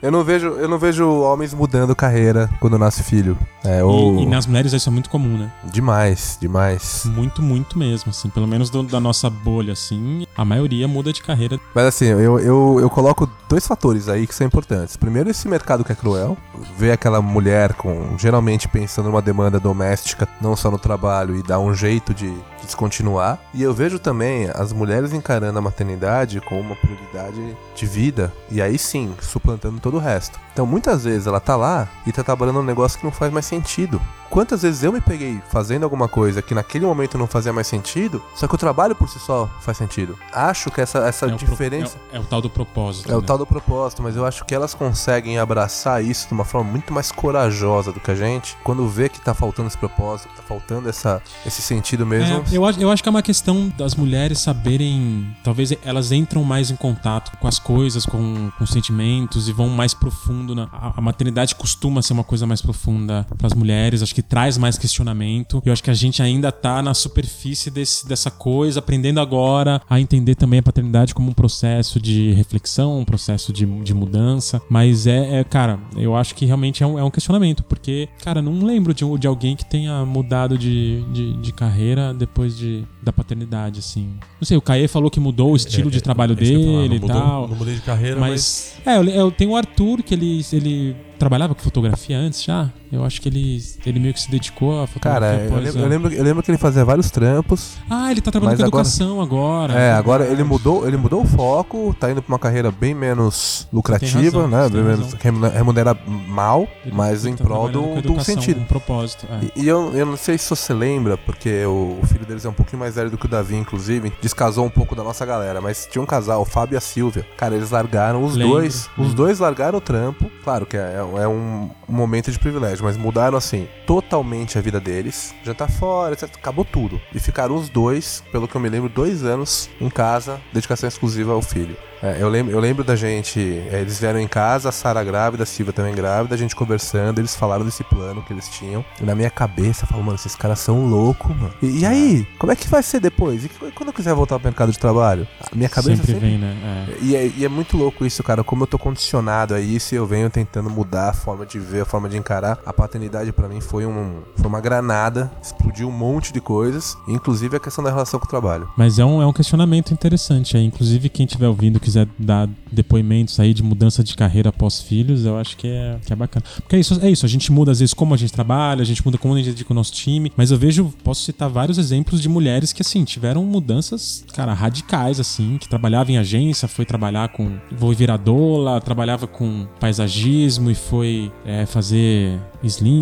Eu não vejo, eu não vejo homens mudando carreira quando nasce filho. É, ou E, e nas mulheres isso é muito comum, né? demais, demais. Muito, muito mesmo, assim. Pelo menos do- da nossa bolha, assim, a maioria muda de carreira. Mas assim, eu, eu, eu coloco dois fatores aí que são importantes. Primeiro, esse mercado que é cruel. Ver aquela mulher com geralmente pensando numa demanda doméstica, não só no trabalho, e dar um jeito de, de descontinuar. E eu vejo também as mulheres encarando a maternidade como uma prioridade de vida. E aí sim, suplantando todo o resto. Então muitas vezes ela tá lá e tá trabalhando um negócio que não faz mais sentido. Quantas vezes eu me peguei fazendo alguma coisa que naquele momento não fazia mais sentido, só que o trabalho por si só faz sentido. Acho que essa, essa É o, pro- diferença. é, o- é o tal do propósito. É o né? tal do propósito, mas eu acho que elas conseguem abraçar isso de uma forma muito mais corajosa do que a gente, quando vê que tá faltando esse propósito, que tá faltando essa, esse sentido mesmo. Eu, acho, eu acho que é uma questão das mulheres saberem. Talvez elas entram mais em contato com as coisas, com, com sentimentos e vão mais profundo. Na, a, a maternidade costuma ser uma coisa mais profunda para as mulheres, acho que traz mais questionamento. Eu acho que a gente ainda tá na superfície desse, dessa coisa, aprendendo agora a entender também a paternidade como um processo de reflexão, um processo de, de mudança. Mas é, é, cara, eu acho que realmente é um, é um questionamento, porque, cara, não lembro de, de alguém que tenha mudado de, de, de carreira depois de, da paternidade, assim. Não sei, o Caê falou que mudou o estilo É, de é, trabalho é dele e não mudou- tal. Não mudei de carreira, mas. Mas, é, eu, eu tenho o Arthur, que ele, ele trabalhava com fotografia antes já. Eu acho que ele, ele meio que se dedicou à fotografia. Cara, eu lembro, a- eu, lembro, eu lembro que ele fazia vários trampos. Ah, ele tá trabalhando Mas com agora- educação agora. É, agora ele mudou, ele mudou o foco, tá indo pra uma carreira bem menos lucrativa, razão, né? Bem menos remunera, mal, Ele- mas ele em tá prol do, do sentido. Um propósito. é. E, e eu, eu não sei se você lembra, porque o, o filho deles é um pouquinho mais velho do que o Davi, inclusive. Descasou um pouco da nossa galera, mas tinha um casal, o Fábio e a Silvia. Cara, eles largaram os Lembro, dois. Os lembro. dois largaram o trampo. Claro que é, é um, momento de privilégio, mas mudaram assim totalmente a vida deles. Já tá fora, etc. Acabou tudo. E ficaram os dois, pelo que eu me lembro, dois anos em casa, dedicação exclusiva ao filho. É, eu, lembro, eu lembro da gente. é, eles vieram em casa, a Sara grávida, a Silvia também grávida, a gente conversando, eles falaram desse plano que eles tinham. E na minha cabeça, eu falo, mano, esses caras são loucos, mano. E, e aí? Como é que vai ser depois? E quando eu quiser voltar pro mercado de trabalho? A minha cabeça sempre, sempre. vem, né? É. E é, e é muito louco isso, cara. Como eu tô condicionado a isso e eu venho tentando mudar a forma de ver, a forma de encarar. A paternidade pra mim foi, um, foi uma granada, explodiu um monte de coisas, inclusive a questão da relação com o trabalho. Mas é um, é um questionamento interessante aí. Inclusive, quem estiver ouvindo quiser dar depoimentos aí de mudança de carreira após filhos, eu acho que é, que é bacana. Porque é isso, é isso, a gente muda às vezes como a gente trabalha, a gente muda como a gente dedica o nosso time, mas eu vejo, posso citar vários exemplos de mulheres que, assim, tiveram mudanças, cara, radicais, assim, que trabalhava em agência, foi trabalhar com. Foi virar doula, trabalhava com paisagismo e foi é, fazer sling.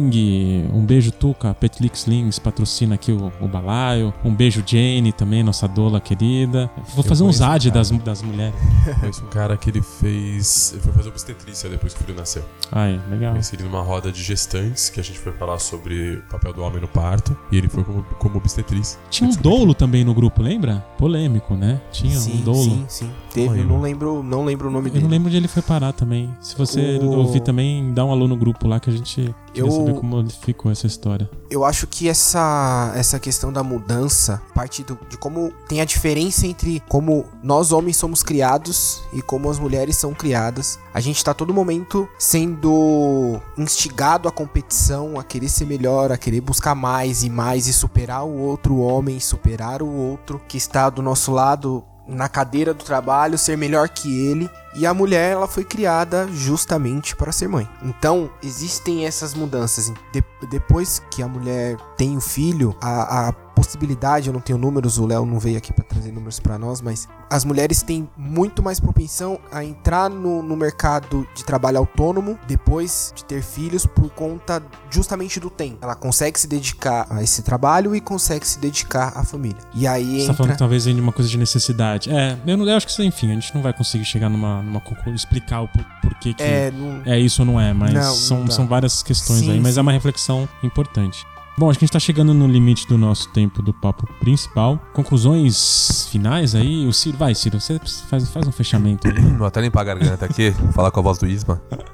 Um beijo, Tuca, Petlix Slings, patrocina aqui o, o balaio. Um beijo, Jane, também, nossa doula querida. Vou fazer um conheço, ZAD das, das mulheres. Conheço um cara que ele fez. Ele foi fazer obstetrícia depois que o filho nasceu. Ai, legal. Conheci ele numa roda de gestantes que a gente foi falar sobre o papel do homem no parto. E ele foi como, como obstetriz. Tinha um dolo também no grupo, lembra? Polêmico, né? Tinha sim, um dolo. sim, sim. Teve, eu não lembro, não lembro o nome Eu dele. não lembro onde ele foi parar também. Se você O- ouvir também, dá um alô no grupo lá que a gente queria Eu- saber como ficou essa história. Eu acho que essa, essa questão da mudança parte do- de como tem a diferença entre como nós homens somos criados e como as mulheres são criadas. A gente tá todo momento sendo instigado à competição, a querer ser melhor, a querer buscar mais e mais e superar o outro homem, superar o outro que está do nosso lado na cadeira do trabalho, ser melhor que ele. E a mulher, ela foi criada justamente para ser mãe. Então, existem essas mudanças. De- depois que a mulher tem o filho, a, a possibilidade, eu não tenho números, o Léo não veio aqui para trazer números para nós, mas as mulheres têm muito mais propensão a entrar no, no mercado de trabalho autônomo depois de ter filhos por conta justamente do tempo. Ela consegue se dedicar a esse trabalho e consegue se dedicar à família. E aí Você tá entra... falando que talvez de uma coisa de necessidade. É, eu, não, eu acho que isso, enfim, a gente não vai conseguir chegar numa, numa explicar o por- porquê que É, não- é isso ou não é, mas Não, não são, dá. são várias questões Sim, aí, mas sim. é uma reflexão importante. Bom, acho que a gente tá chegando no limite do nosso tempo do papo principal. Conclusões finais aí? O Ciro, vai, Ciro, você faz, faz um fechamento. aí. Vou até limpar a garganta aqui, falar com a voz do Isma.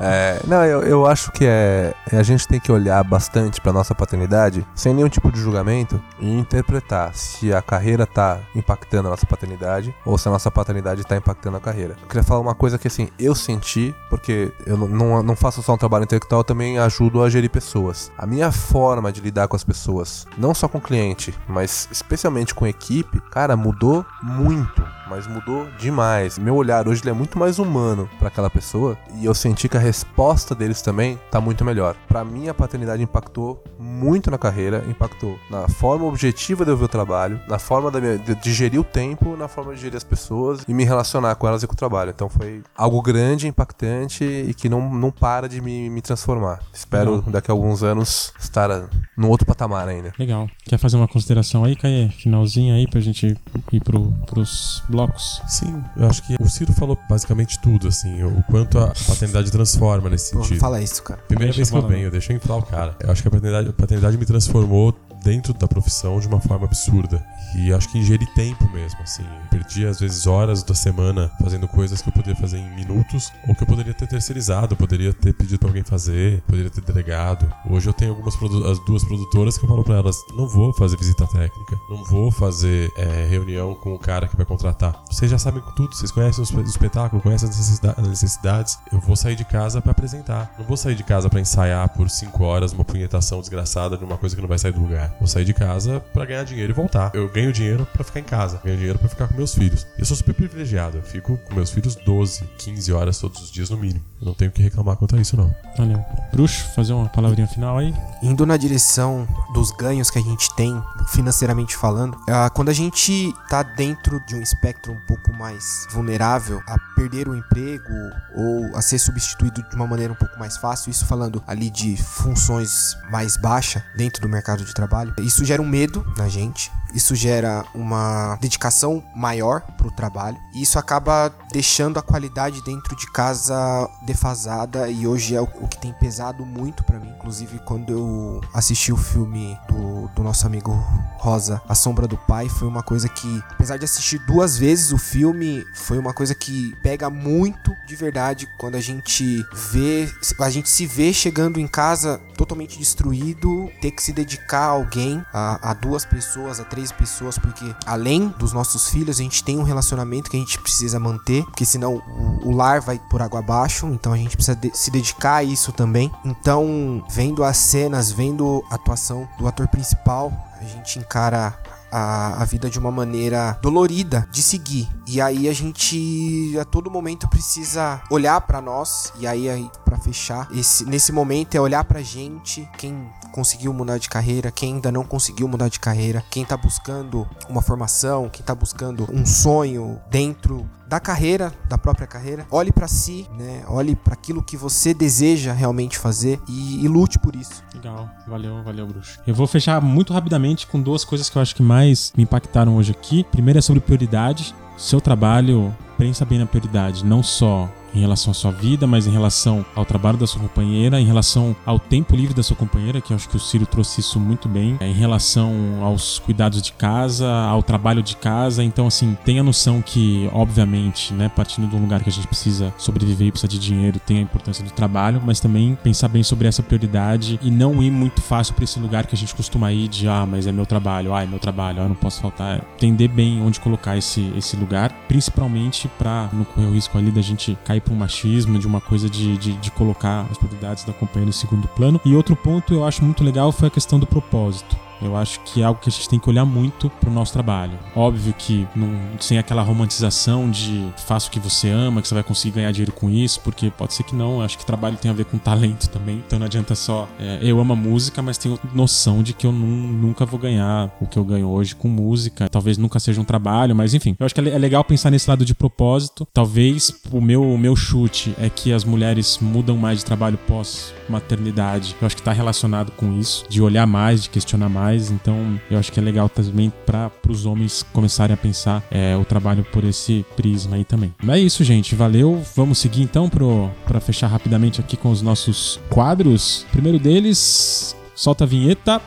É, não, eu, eu acho que é, é a gente tem que olhar bastante pra nossa paternidade sem nenhum tipo de julgamento e interpretar se a carreira tá impactando a nossa paternidade ou se a nossa paternidade tá impactando a carreira. Eu queria falar uma coisa que assim, eu senti, porque eu não- não, não faço só um trabalho intelectual, eu também ajudo a gerir pessoas. A minha forma de lidar com as pessoas, não só com cliente, mas especialmente com equipe, cara, mudou muito mas mudou demais. Meu olhar hoje ele é muito mais humano para aquela pessoa e eu senti que a resposta deles também tá muito melhor. Para mim a paternidade impactou muito na carreira, impactou na forma objetiva de eu ver o trabalho, na forma da minha, de, gerir o tempo, na forma de gerir as pessoas e me relacionar com elas e com o trabalho. Então foi algo grande, impactante e que não, não para de me, me transformar. Espero Legal. daqui a alguns anos estar num outro patamar ainda. Legal. Quer fazer uma consideração aí, Caê? Finalzinho aí pra gente ir pro, pros blocos. Sim, eu acho que o Ciro falou basicamente tudo, assim, o quanto a paternidade transforma nesse Pô, não sentido. fala isso, cara. Primeira Deixa vez que eu falar, venho, deixa eu inflar o cara. Eu acho que a paternidade, a paternidade me transformou dentro da profissão de uma forma absurda. E acho que ingeri tempo mesmo, assim. Perdi, às vezes, horas da semana fazendo coisas que eu poderia fazer em minutos, ou que eu poderia ter terceirizado, poderia ter pedido pra alguém fazer, poderia ter delegado. Hoje eu tenho algumas as duas produtoras que eu falo pra elas: não vou fazer visita técnica, não vou fazer é, reunião com o cara que vai contratar. Vocês já sabem tudo, vocês conhecem o espe- o espetáculo, conhecem as necessida- as necessidades. Eu vou sair de casa pra apresentar. Não vou sair de casa pra ensaiar por cinco horas uma punhetação desgraçada de uma coisa que não vai sair do lugar. Vou sair de casa pra ganhar dinheiro e voltar. Eu ganho dinheiro pra ficar em casa, ganho dinheiro pra ficar com meus filhos. Eu sou super privilegiado. Eu fico com meus filhos 12, 15 horas todos os dias no mínimo. Eu não tenho que reclamar quanto a isso, não. Valeu. Bruxo, fazer uma palavrinha final aí? Indo na direção dos ganhos que a gente tem, financeiramente falando, ah, quando a gente tá dentro de um espectro um pouco mais vulnerável a perder o emprego ou a ser substituído de uma maneira um pouco mais fácil, isso falando ali de funções mais baixas dentro do mercado de trabalho, isso gera um medo na gente. Isso gera uma dedicação maior pro trabalho e isso acaba deixando a qualidade dentro de casa defasada e hoje é o, o que tem pesado muito pra mim. Inclusive, quando eu assisti o filme do, do nosso amigo Rosa, A Sombra do Pai, foi uma coisa que, apesar de assistir duas vezes o filme, foi uma coisa que pega muito de verdade quando a gente vê, a gente se vê chegando em casa totalmente destruído, ter que se dedicar a alguém, a, a duas pessoas, a três pessoas, porque além dos nossos filhos, a gente tem um relacionamento que a gente precisa manter, porque senão o, o lar vai por água abaixo, então a gente precisa de- se dedicar a isso também. Então, vendo as cenas, vendo a atuação do ator principal, a gente encara a, a vida de uma maneira dolorida de seguir. E aí a gente a todo momento precisa olhar pra nós e aí, aí para fechar esse nesse momento é olhar pra gente, quem conseguiu mudar de carreira, quem ainda não conseguiu mudar de carreira, quem tá buscando uma formação, quem tá buscando um sonho dentro da carreira, da própria carreira. Olhe pra si, né? Olhe pra aquilo que você deseja realmente fazer e, e lute por isso. Legal, valeu, valeu, bruxo. Eu vou fechar muito rapidamente com duas coisas que eu acho que mais me impactaram hoje aqui. Primeiro é sobre prioridade. seu trabalho, pensa bem na prioridade, não só em relação à sua vida, mas em relação ao trabalho da sua companheira, em relação ao tempo livre da sua companheira, que acho que o Ciro trouxe isso muito bem, é, em relação aos cuidados de casa, ao trabalho de casa. Então, assim, tenha noção que, obviamente, né, partindo de um lugar que a gente precisa sobreviver e precisa de dinheiro, tem a importância do trabalho, mas também pensar bem sobre essa prioridade e não ir muito fácil para esse lugar que a gente costuma ir de, ah, mas é meu trabalho, ah, é meu trabalho, ah, não posso faltar. Entender bem onde colocar esse, esse lugar, principalmente para não correr o risco ali da gente cair para um machismo, de uma coisa de, de, de colocar as prioridades da companhia no segundo plano. E outro ponto eu acho muito legal foi a questão do propósito. Eu acho que é algo que a gente tem que olhar muito pro nosso trabalho. Óbvio que não, sem aquela romantização de faça o que você ama, que você vai conseguir ganhar dinheiro com isso, porque pode ser que não. Eu acho que trabalho tem a ver com talento também. Então não adianta só é, eu amo a música, mas tenho noção de que eu nunca vou ganhar o que eu ganho hoje com música. Talvez nunca seja um trabalho, mas enfim. Eu acho que é legal pensar nesse lado de propósito. Talvez o meu, o meu chute é que as mulheres mudam mais de trabalho pós maternidade. Eu acho que está relacionado com isso, de olhar mais, de questionar mais. Então, eu acho que é legal também para os homens começarem a pensar é, o trabalho por esse prisma aí também. Mas é isso, gente. Valeu. Vamos seguir então para fechar rapidamente aqui com os nossos quadros. primeiro deles, solta a vinheta.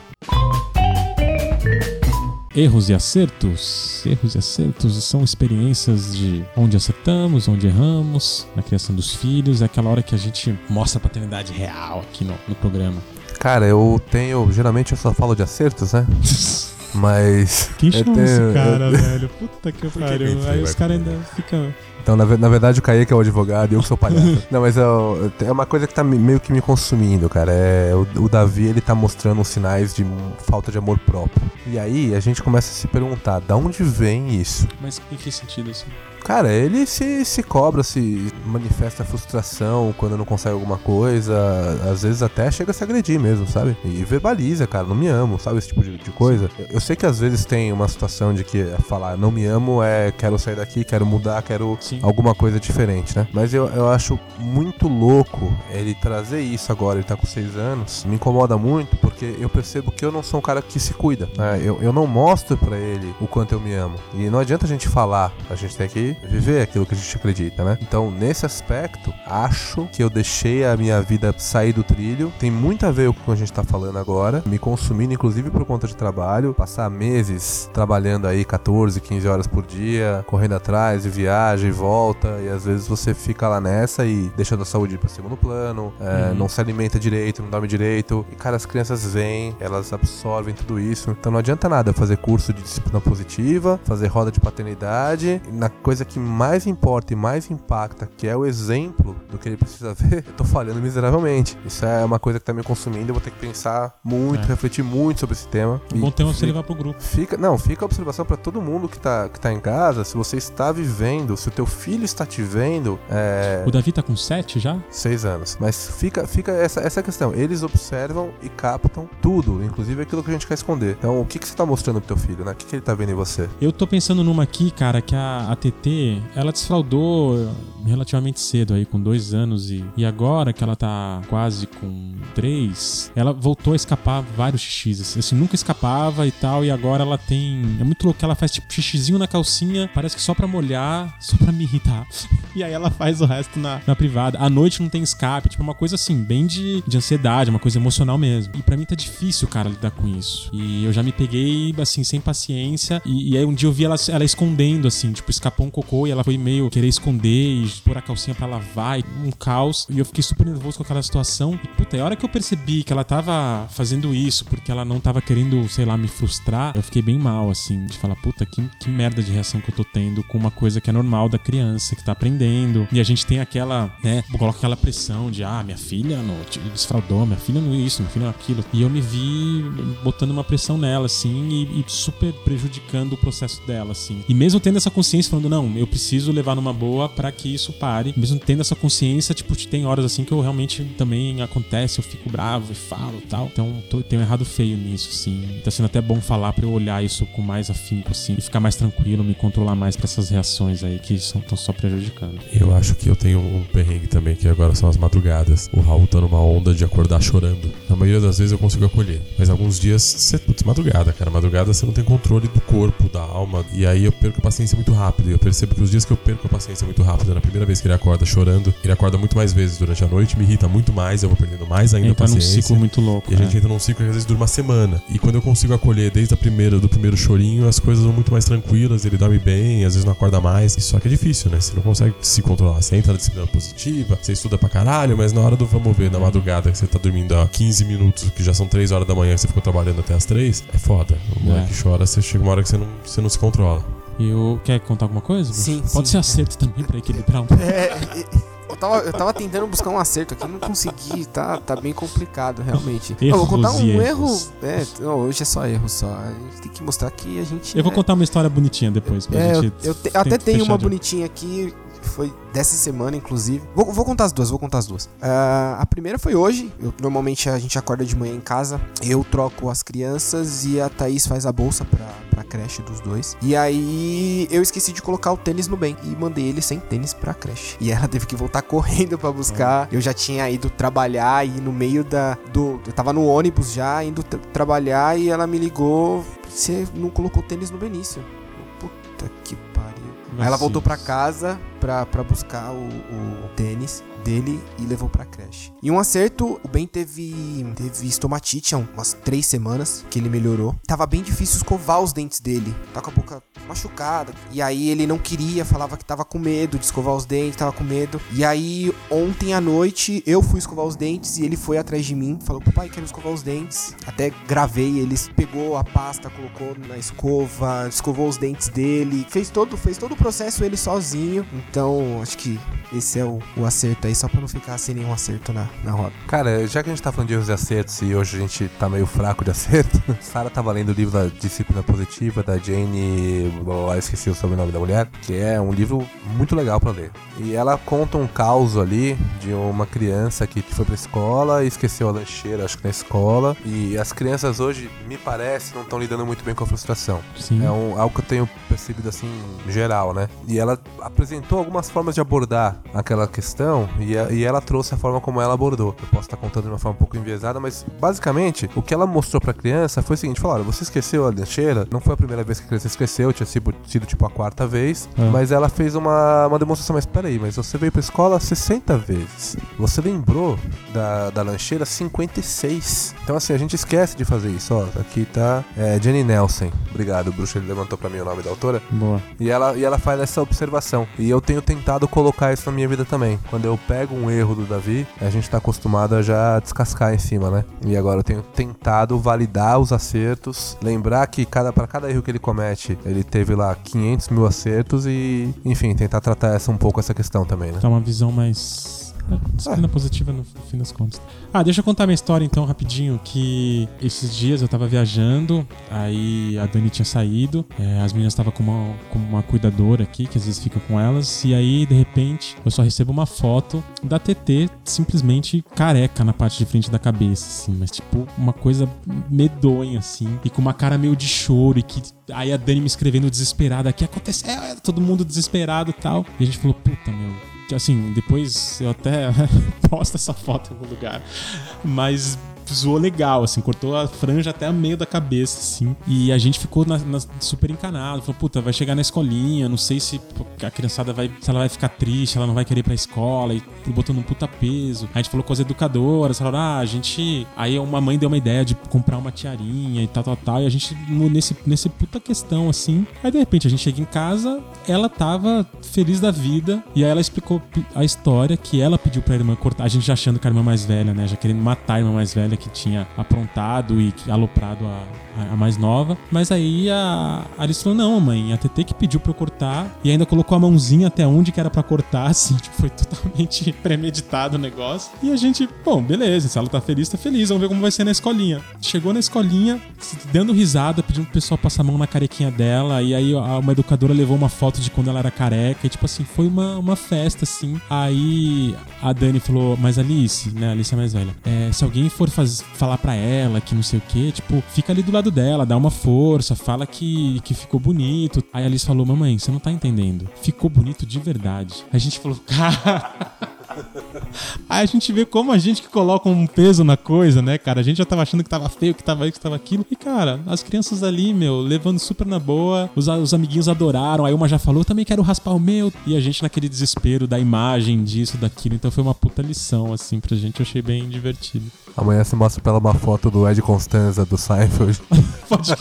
Erros e acertos. Erros e acertos são experiências de onde acertamos, onde erramos, na criação dos filhos. É aquela hora que a gente mostra a paternidade real aqui no, no programa. Cara, eu tenho. Geralmente eu só falo de acertos, né? Mas. Quem chama tenho, esse cara, eu... velho? Puta que pariu. Aí os caras ainda ficam. Então, na, na, verdade, o Kaique é o advogado e eu que sou o palhaço. Não, mas é, é uma coisa que tá meio que me consumindo, cara. É, o, o, Davi, ele tá mostrando sinais de falta de amor próprio. E aí, a gente começa a se perguntar, da onde vem isso? Mas em que sentido, assim? Cara, ele se, se cobra, se manifesta frustração quando não consegue alguma coisa. Às vezes até chega a se agredir mesmo, sabe? E verbaliza, cara, não me amo, sabe? Esse tipo de, de coisa. Eu, eu, sei que às vezes tem uma situação de que falar não me amo é quero sair daqui, quero mudar, quero Sim. alguma coisa diferente, né? Mas eu, eu acho muito louco ele trazer isso agora, ele tá com seis anos. Me incomoda muito porque eu percebo que eu não sou um cara que se cuida. Né? Eu, eu não mostro para ele o quanto eu me amo. E não adianta a gente falar, a gente tem que viver aquilo que a gente acredita, né? Então, nesse aspecto, acho que eu deixei a minha vida sair do trilho. Tem muito a ver com o que a gente tá falando agora, me consumindo inclusive por conta de trabalho, passar meses trabalhando aí 14, 15 horas por dia, correndo atrás e viagem e volta, e às vezes você fica lá nessa e deixando a saúde para segundo plano, é, uhum. não se alimenta direito, não dorme direito, e cara, as crianças vêm, elas absorvem tudo isso. Então não adianta nada fazer curso de disciplina positiva, fazer roda de paternidade, na coisa que mais importa e mais impacta, que é o exemplo do que ele precisa ver, eu tô falhando miseravelmente. Isso é uma coisa que tá me consumindo, eu vou ter que pensar muito, é. refletir muito sobre esse tema. Um bom tema você levar pro grupo. Fica, não, fica a observação para todo mundo que tá, que tá em casa, se você está vivendo, se o teu filho está te vendo. É... O Davi tá com sete já? Seis anos. Mas fica, fica essa, essa questão. Eles observam e captam tudo, inclusive aquilo que a gente quer esconder. Então, o que, que você tá mostrando pro teu filho, né? O que, que ele tá vendo em você? Eu tô pensando numa aqui, cara, que a, a TT ela desfraudou relativamente cedo aí, com dois anos e, e agora que ela tá quase com três, ela voltou a escapar vários xixis, assim, assim, nunca escapava e tal, e agora ela tem, é muito louco ela faz tipo xixizinho na calcinha, parece que só pra molhar, só pra me irritar, e aí ela faz o resto na, na privada, à noite não tem escape, tipo uma coisa assim, bem de, de ansiedade, uma coisa emocional mesmo, e para mim tá difícil, cara, lidar com isso, e eu já me peguei, assim, sem paciência, e, e aí um dia eu vi ela, ela escondendo, assim, tipo, escapou um cocô e ela foi meio querer esconder e pôr a calcinha para lavar, e um caos. E eu fiquei super nervoso com aquela situação. E puta, a hora que eu percebi que ela tava fazendo isso porque ela não tava querendo, sei lá, me frustrar, eu fiquei bem mal, assim, de falar, puta, que, que merda de reação que eu tô tendo com uma coisa que é normal da criança, que tá aprendendo. E a gente tem aquela, né, coloca aquela pressão de, ah, minha filha não, desfraudou, minha filha não é isso, minha filha não é aquilo. E eu me vi botando uma pressão nela, assim, e, e super prejudicando o processo dela, assim. E mesmo tendo essa consciência, falando, não, eu preciso levar numa boa para que isso pare. Mesmo tendo essa consciência, tipo, tem horas assim que eu realmente também acontece, eu fico bravo e falo tal. Então, tô, tenho errado feio nisso, sim. Tá sendo até bom falar pra eu olhar isso com mais afinco, assim, e ficar mais tranquilo, me controlar mais pra essas reações aí que estão só prejudicando. Eu acho que eu tenho um perrengue também, que agora são as madrugadas. O Raul tá numa onda de acordar chorando. Na maioria das vezes eu consigo acolher. Mas alguns dias, você, putz, madrugada, cara. Madrugada você não tem controle do corpo, da alma. E aí eu perco a paciência muito rápido. E eu percebo que os dias que eu perco a paciência muito rápido, na primeira vez que ele acorda chorando, ele acorda muito mais vezes durante a noite, me irrita muito mais, eu vou perdendo mais ainda a Entra num paciência. ciclo muito louco. E a né? gente entra num ciclo que às vezes dura uma semana. E quando eu consigo acolher desde a primeira, do primeiro chorinho, as coisas vão muito mais tranquilas, ele dorme bem, às vezes não acorda mais. Só que é difícil, né? Você não consegue se controlar. Você entra na disciplina positiva, você estuda pra caralho, mas na hora do vamos ver, na madrugada, que você tá dormindo há 15 minutos, que já são 3 horas da manhã, que você ficou trabalhando até as 3, é foda. O moleque É. chora, você chega uma hora que você não, você não se controla. E eu... Quer contar alguma coisa? Sim, Pode sim. ser acerto também pra equilibrar um pouco. É, tava, eu tava tentando buscar um acerto aqui, não consegui, tá, tá bem complicado, realmente. Eu vou contar Erros um erro. erros. É, não, hoje é só erro só. A gente tem que mostrar que a gente. Eu vou é- contar uma história bonitinha depois pra É, eu, gente. eu te- até tenho uma de- bonitinha aqui, foi dessa semana, inclusive. Vou, vou contar as duas, vou contar as duas. Ah, a primeira foi hoje. Eu- normalmente a gente acorda de manhã em casa, eu troco as crianças e a Thaís faz a bolsa pra, pra creche dos dois. E aí eu esqueci de colocar o tênis no bem e mandei ele sem tênis pra creche. E ela teve que voltar correndo pra buscar. Eu já tinha ido trabalhar e no meio da. Do, eu tava no ônibus já, indo tra- trabalhar e ela me ligou. Você não colocou tênis no Benício. Puta que pariu. Aí ela voltou pra casa pra, pra buscar o, o tênis dele e levou pra creche. E um acerto, o Ben teve, teve estomatite há umas três semanas que ele melhorou. Tava bem difícil escovar os dentes dele. Tá com a boca machucada. E aí ele não queria, falava que tava com medo de escovar os dentes, tava com medo. E aí ontem à noite eu fui escovar os dentes e ele foi atrás de mim, falou: "Papai, quero escovar os dentes". Até gravei, ele pegou a pasta, colocou na escova, escovou os dentes dele, fez todo, fez todo o processo ele sozinho. Então, acho que esse é o, o acerto aí, só pra não ficar sem nenhum acerto na, na roda. Cara, já que a gente tá falando de erros e acertos e hoje a gente tá meio fraco de acerto, Sara tava lendo o livro da Disciplina Positiva da Jane. eu esqueci o sobrenome da mulher, que é um livro muito legal pra ler. E ela conta um caos ali de uma criança que foi pra escola e esqueceu a lancheira, acho que na escola. E as crianças hoje, me parece, não estão lidando muito bem com a frustração. Sim. É um, algo que eu tenho percebido assim, geral, né? E ela apresentou algumas formas de abordar aquela questão e, a- e ela trouxe a forma como ela abordou. Eu posso estar contando de uma forma um pouco enviesada, mas basicamente o que ela mostrou pra criança foi o seguinte: falou, você esqueceu a lancheira, não foi a primeira vez que a criança esqueceu, tinha sido, sido tipo a quarta vez, Ah. mas ela fez uma, uma demonstração. Mas peraí, mas você veio pra escola 60 vezes. Você lembrou da, da lancheira 56. Então, assim, a gente esquece de fazer isso. Ó, aqui tá é, Jenny Nelson. Obrigado, Bruxo. Ele levantou pra mim o nome da autora. Boa. E ela, e ela faz essa observação. E eu tenho tentado colocar isso na minha vida também. Quando eu pego um erro do Davi, a gente tá acostumado a já descascar em cima, né? E agora eu tenho tentado validar os acertos, lembrar que cada para cada erro que ele comete, ele teve lá 500 mil acertos e, enfim, tentar tratar essa um pouco essa questão também, né? Tá uma visão mais. É, Disciplina positiva no, fim das contas. Ah, deixa eu contar minha história então rapidinho. Que esses dias eu tava viajando, aí a Dani tinha saído, é, as meninas estavam com uma, com uma cuidadora aqui, que às vezes fica com elas, e aí de repente eu só recebo uma foto da TT simplesmente careca na parte de frente da cabeça, assim, mas tipo uma coisa medonha, assim, e com uma cara meio de choro, e que aí a Dani me escrevendo desesperada: o que aconteceu? É, todo mundo desesperado e tal. E a gente falou: puta, meu, assim, depois eu até posto essa foto em algum lugar. Mas zoou legal, assim, cortou a franja até o meio da cabeça, assim. E a gente ficou na- na- super encanado. Falou, puta, vai chegar na escolinha, não sei se a criançada vai. Se ela vai ficar triste, ela não vai querer ir pra escola. E botando um puta peso. A gente falou com as educadoras, falaram, ah, a gente. Aí uma mãe deu uma ideia de comprar uma tiarinha e tal, tal, tal. E a gente, nesse, nesse puta questão, assim. Aí de repente a gente chega em casa, ela tava feliz da vida. E aí ela explicou a história que ela pediu pra irmã cortar. A gente já achando que a irmã mais velha, né? Já querendo matar a irmã mais velha que tinha aprontado e aloprado a, a- mais nova. Mas aí a Alice falou: não, mãe, a TT que pediu pra eu cortar. E ainda colocou a mãozinha até onde que era pra cortar, assim. Tipo, foi totalmente premeditado o negócio. E a gente, bom, beleza. Se ela tá feliz, tá feliz. Vamos ver como vai ser na escolinha. Chegou na escolinha, dando risada, pedindo pro pessoal passar a mão na carequinha dela. E aí uma educadora levou uma foto de quando ela era careca. E tipo assim, foi uma, uma festa, assim. Aí a Dani falou, mas Alice, né? A Alice é mais velha. é, se alguém for falar pra ela que não sei o que, tipo, fica ali do lado dela, dá uma força, fala que, que ficou bonito. Aí a Alice falou, mamãe, você não tá entendendo. Ficou bonito de verdade. A gente falou, cara. Aí a gente vê como a gente que coloca um peso na coisa, né, cara? A gente já tava achando que tava feio, que tava isso, que tava aquilo. E, cara, as crianças ali, meu, levando super na boa. Os, os amiguinhos adoraram. Aí uma já falou, também quero raspar o meu. E a gente naquele desespero da imagem, disso, daquilo. Então foi uma puta lição, assim, pra gente. Eu achei bem divertido. Amanhã você mostra pra ela uma foto do Ed Constanza do Seinfeld. Pode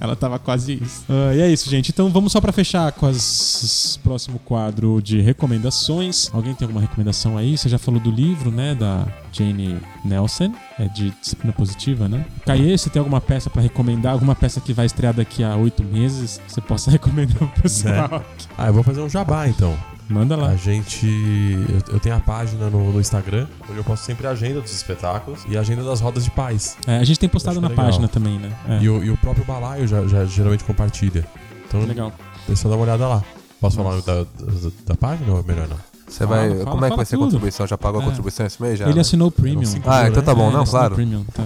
Ela tava quase isso. Ah, e é isso, gente. Então vamos só pra fechar com as próximo quadro de recomendações. Alguém tem alguma recomendação aí? Você já falou do livro, né, da Jane Nelson, é de disciplina positiva, né? Caê, você tem alguma peça pra recomendar? Alguma peça que vai estrear daqui a oito meses? Que você possa recomendar pro pessoal? Ah, eu vou fazer um jabá então. Manda lá. A gente. Eu, eu tenho a página no, no Instagram, onde eu posto sempre a agenda dos espetáculos e a agenda das rodas de paz. É, a gente tem postado Acho na legal. página também, né? É. E, o, e o próprio balaio já, já geralmente compartilha. Então, Legal. pessoal dá uma olhada lá. Posso Nossa. falar da, da, da página ou é melhor não? Você Fala, vai. fala, como é que vai ser a tudo. contribuição? Já pagou a É. contribuição esse mês já? Ele né? assinou o Premium. Cinco Ah, então tá bom, É, não, claro. Premium, tá.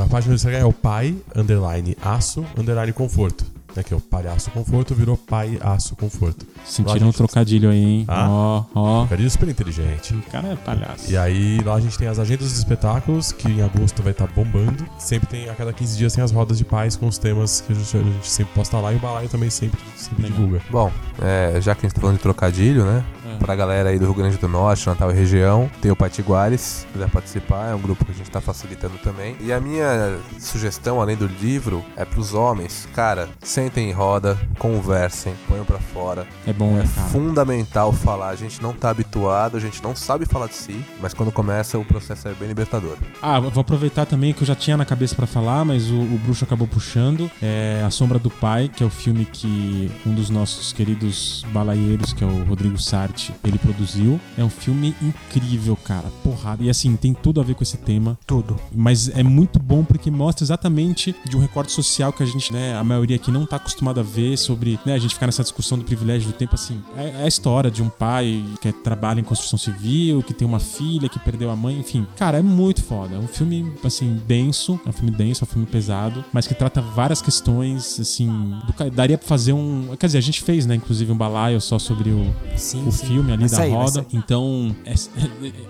A, a página do Instagram é o pai, underline, aço, underline, conforto. Né, que é o palhaço conforto, virou pai, aço, conforto. Sentiram Lá a um gente- trocadilho aí, hein? Ah. Ó, ó. Ficaria super inteligente. O cara é palhaço. E aí lá a gente tem as agendas dos espetáculos, que em agosto vai estar bombando. Sempre tem, a cada 15 dias tem as rodas de paz com os temas que a gente, a gente sempre posta lá e o balaio também sempre, sempre Legal. divulga. Bom, é, já que a gente tá falando de trocadilho, né? É. Pra galera aí do Rio Grande do Norte, Natal e região, tem o Patiguares, se quiser participar, é um grupo que a gente tá facilitando também. E a minha sugestão, além do livro, é pros homens. Cara, sentem em roda, conversem, ponham pra fora. É bom, É né, cara? fundamental falar. A gente não tá habituado, a gente não sabe falar de si, mas quando começa o processo é bem libertador. Ah, vou aproveitar também que eu já tinha na cabeça pra falar, mas o, o Bruxo acabou puxando. É A Sombra do Pai, que é o filme que um dos nossos queridos balaieiros, que é o Rodrigo Sarti, ele produziu. É um filme incrível, cara. Porrada. E assim, tem tudo a ver com esse tema. Tudo. Mas é muito bom porque mostra exatamente de um recorte social que a gente, né, a maioria aqui não tá acostumado a ver sobre, né, a gente ficar nessa discussão do privilégio do tempo, assim. É, é a história de um pai que trabalha em construção civil, que tem uma filha que perdeu a mãe, enfim. Cara, é muito foda. É um filme, assim, denso, é um filme denso, é um filme pesado, mas que trata várias questões, assim, do daria pra fazer um, quer dizer, a gente fez, né, inclusive um balaio só sobre o, Sim, o sim. filme ali Vai da sair, roda. Então, essa,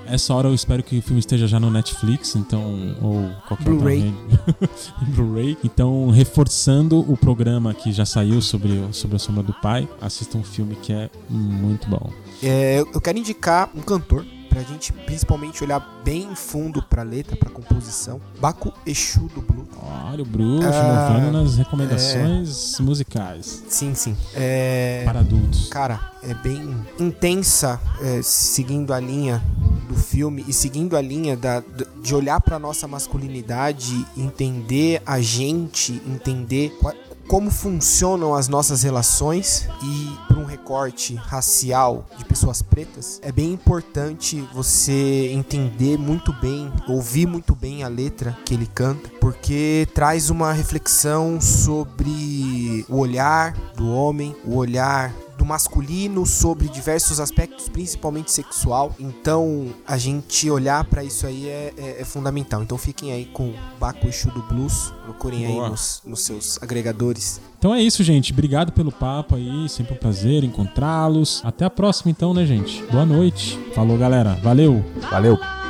essa hora eu espero que o filme esteja já no Netflix, então, ou qualquer Blu-ray. Blu-ray. Então, reforçando o programa que já saiu sobre, sobre a Sombra do Pai, assista um filme que é muito bom. É, eu quero indicar um cantor pra gente principalmente olhar bem fundo pra letra, pra composição. Baco Exu do Blue. Olha o Bruxo Ah, nas recomendações musicais Sim, sim. É, para adultos. cara, é bem intensa, é, seguindo a linha do filme e seguindo a linha da, de olhar pra nossa masculinidade, entender a gente, entender como funcionam as nossas relações e para um recorte racial de pessoas pretas, é bem importante você entender muito bem, ouvir muito bem a letra que ele canta, porque traz uma reflexão sobre o olhar do homem, o olhar do masculino sobre diversos aspectos, principalmente sexual. Então, a gente olhar pra isso aí é, é- é fundamental. Então, fiquem aí com Baco Exu do Blues. Procurem Boa. aí nos, nos seus agregadores. Então é isso, gente. Obrigado pelo papo aí. Sempre um prazer encontrá-los. Até a próxima, então, né, gente? Boa noite. Falou, galera. Valeu. Valeu!